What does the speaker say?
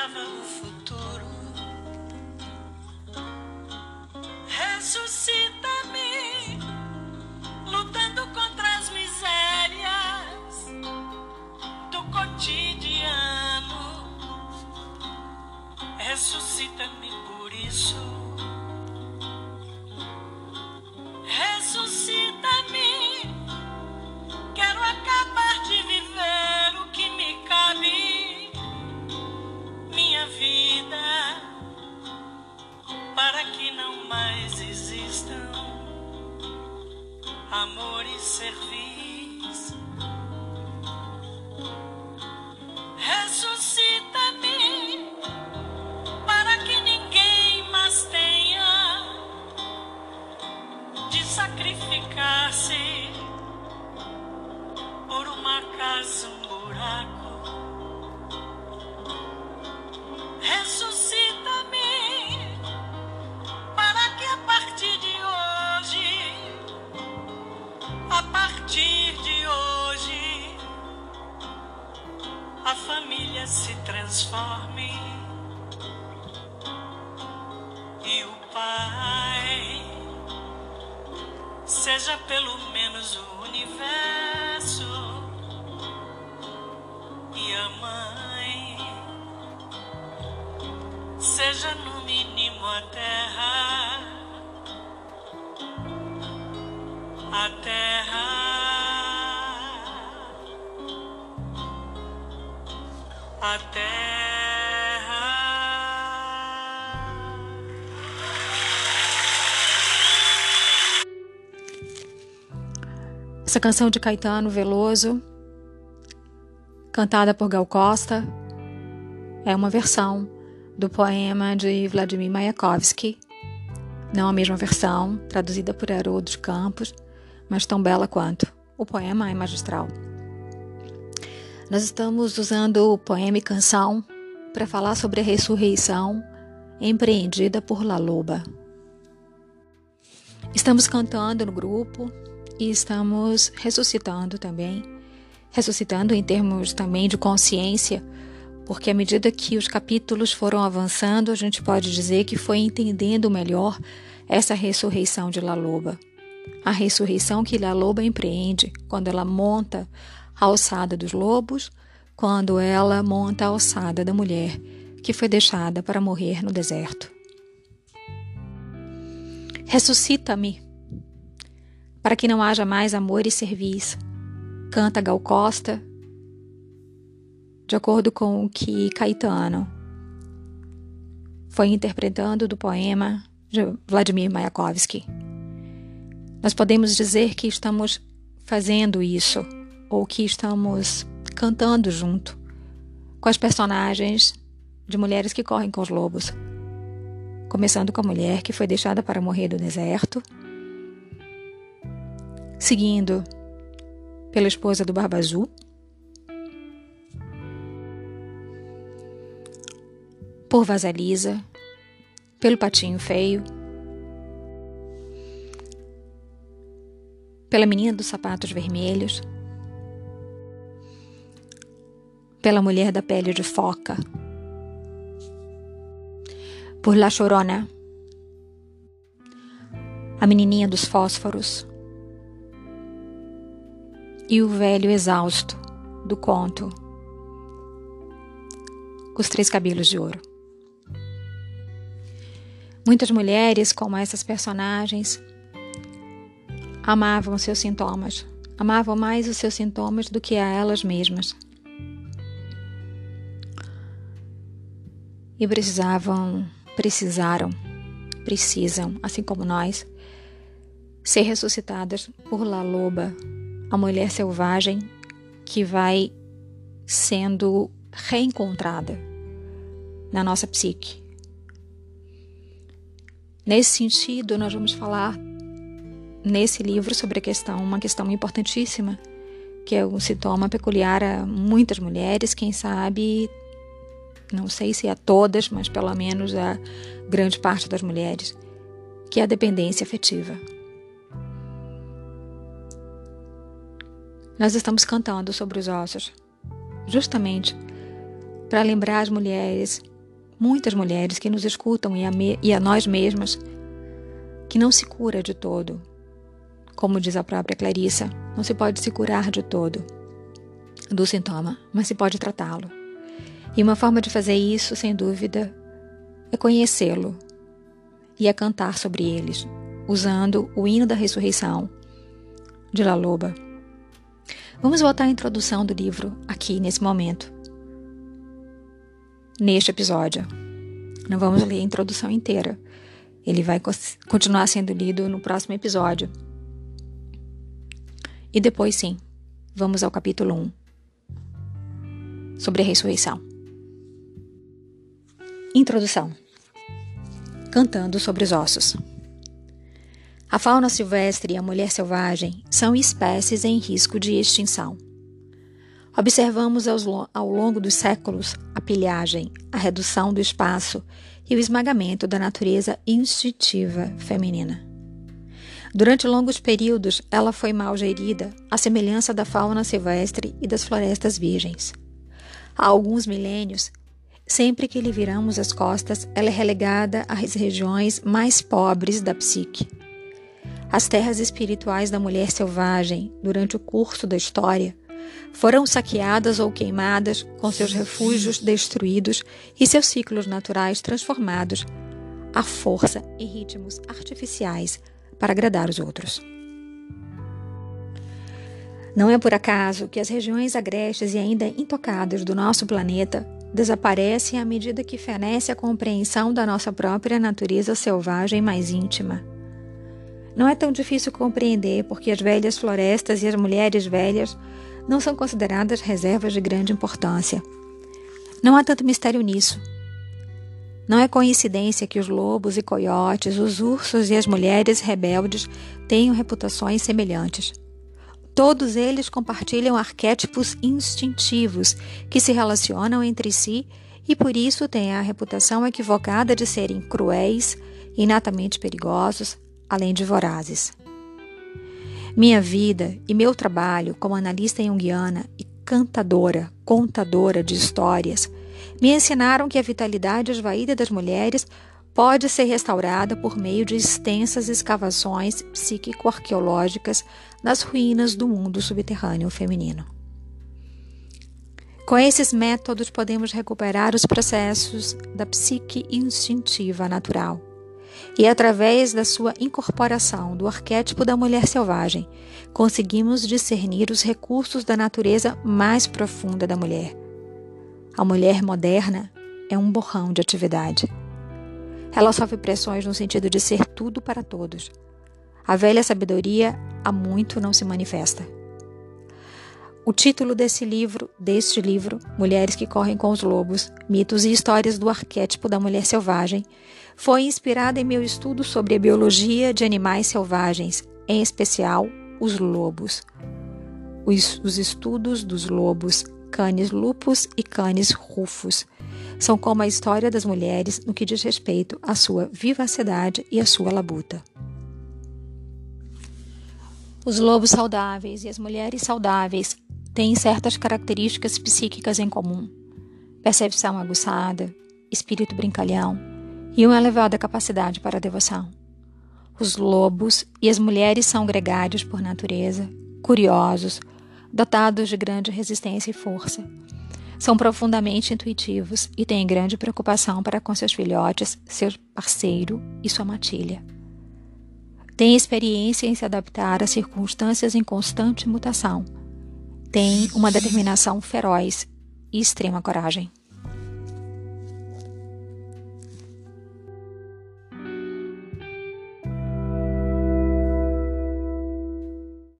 acariciava o futuro. Ressuscita-me, lutando contra as misérias do cotidiano. Ressuscita-me por isso. A família se transforme e o pai seja pelo menos o universo e a mãe seja no mínimo a a terra. Essa canção de Caetano Veloso, cantada por Gal Costa, é uma versão do poema de Vladimir Mayakovsky. Não a mesma versão, traduzida por Haroldo de Campos, mas tão bela quanto. O poema é magistral. Nós estamos usando o poema e canção para falar sobre a ressurreição empreendida por La Loba. Estamos cantando no grupo e estamos ressuscitando também. Ressuscitando em termos também de consciência, porque à medida que os capítulos foram avançando, a gente pode dizer que foi entendendo melhor essa ressurreição de La Loba. A ressurreição que La Loba empreende quando ela monta a alçada dos lobos, quando ela monta a alçada da mulher que foi deixada para morrer no deserto. Ressuscita-me, para que não haja mais amor e serviço, canta Gal Costa, de acordo com o que Caetano foi interpretando do poema de Vladimir Mayakovsky. Nós podemos dizer que estamos fazendo isso, ou que estamos cantando junto com as personagens de mulheres que correm com os lobos. Começando com a mulher que foi deixada para morrer do deserto, seguindo pela esposa do Barba Azul, por Vasalisa, pelo Patinho Feio, pela menina dos sapatos vermelhos, pela mulher da pele de foca, por La Chorona, a menininha dos fósforos e o velho exausto do conto Os Três Cabelos de Ouro. Muitas mulheres, como essas personagens, amavam seus sintomas, amavam mais os seus sintomas do que a elas mesmas. E precisavam, precisaram, precisam, assim como nós, ser ressuscitadas por La Loba, a mulher selvagem que vai sendo reencontrada na nossa psique. Nesse sentido, nós vamos falar nesse livro sobre a questão, uma questão importantíssima, que é um sintoma peculiar a muitas mulheres, quem sabe, não sei se a todas, mas pelo menos a grande parte das mulheres, que é a dependência afetiva. Nós estamos cantando sobre os ossos, justamente para lembrar as mulheres, muitas mulheres que nos escutam e a, me, e a nós mesmas, que não se cura de todo. Como diz a própria Clarissa, não se pode se curar de todo do sintoma, mas se pode tratá-lo. E uma forma de fazer isso, sem dúvida, é conhecê-lo e é cantar sobre eles, usando o hino da ressurreição de La Loba. Vamos voltar à introdução do livro aqui nesse momento. Neste episódio. Não vamos ler a introdução inteira. Ele vai continuar sendo lido no próximo episódio. E depois, sim, vamos ao capítulo 1 sobre a ressurreição. Introdução Cantando sobre os ossos. A fauna silvestre e a mulher selvagem são espécies em risco de extinção. Observamos ao longo dos séculos a pilhagem, a redução do espaço e o esmagamento da natureza instintiva feminina. Durante longos períodos, ela foi mal gerida, à semelhança da fauna silvestre e das florestas virgens. Há alguns milênios, sempre que lhe viramos as costas, ela é relegada às regiões mais pobres da psique as terras espirituais da mulher selvagem, durante o curso da história, foram saqueadas ou queimadas, com seus refúgios destruídos e seus ciclos naturais transformados à força e ritmos artificiais para agradar os outros. Não é por acaso que as regiões agrestes e ainda intocadas do nosso planeta desaparecem à medida que fenece a compreensão da nossa própria natureza selvagem mais íntima. Não é tão difícil compreender porque as velhas florestas e as mulheres velhas não são consideradas reservas de grande importância. Não há tanto mistério nisso. Não é coincidência que os lobos e coiotes, os ursos e as mulheres rebeldes tenham reputações semelhantes. Todos eles compartilham arquétipos instintivos que se relacionam entre si e por isso têm a reputação equivocada de serem cruéis, inatamente perigosos, além de vorazes. Minha vida e meu trabalho como analista junguiana e cantadora, contadora de histórias, me ensinaram que a vitalidade esvaída das mulheres pode ser restaurada por meio de extensas escavações psíquico-arqueológicas nas ruínas do mundo subterrâneo feminino. Com esses métodos, podemos recuperar os processos da psique instintiva natural e através da sua incorporação do arquétipo da mulher selvagem, conseguimos discernir os recursos da natureza mais profunda da mulher. A mulher moderna é um borrão de atividade. Ela sofre pressões no sentido de ser tudo para todos. A velha sabedoria há muito não se manifesta. O título desse livro, deste livro, Mulheres que Correm com os Lobos, Mitos e Histórias do Arquétipo da Mulher Selvagem, foi inspirada em meu estudo sobre a biologia de animais selvagens, em especial os lobos. Os, os estudos dos lobos, canis lupus e canis rufus, são como a história das mulheres no que diz respeito à sua vivacidade e à sua labuta. Os lobos saudáveis e as mulheres saudáveis têm certas características psíquicas em comum: percepção aguçada, espírito brincalhão, e uma elevada capacidade para a devoção. Os lobos e as mulheres são gregários por natureza, curiosos, dotados de grande resistência e força. São profundamente intuitivos e têm grande preocupação para com seus filhotes, seu parceiro e sua matilha. Têm experiência em se adaptar a circunstâncias em constante mutação. Têm uma determinação feroz e extrema coragem.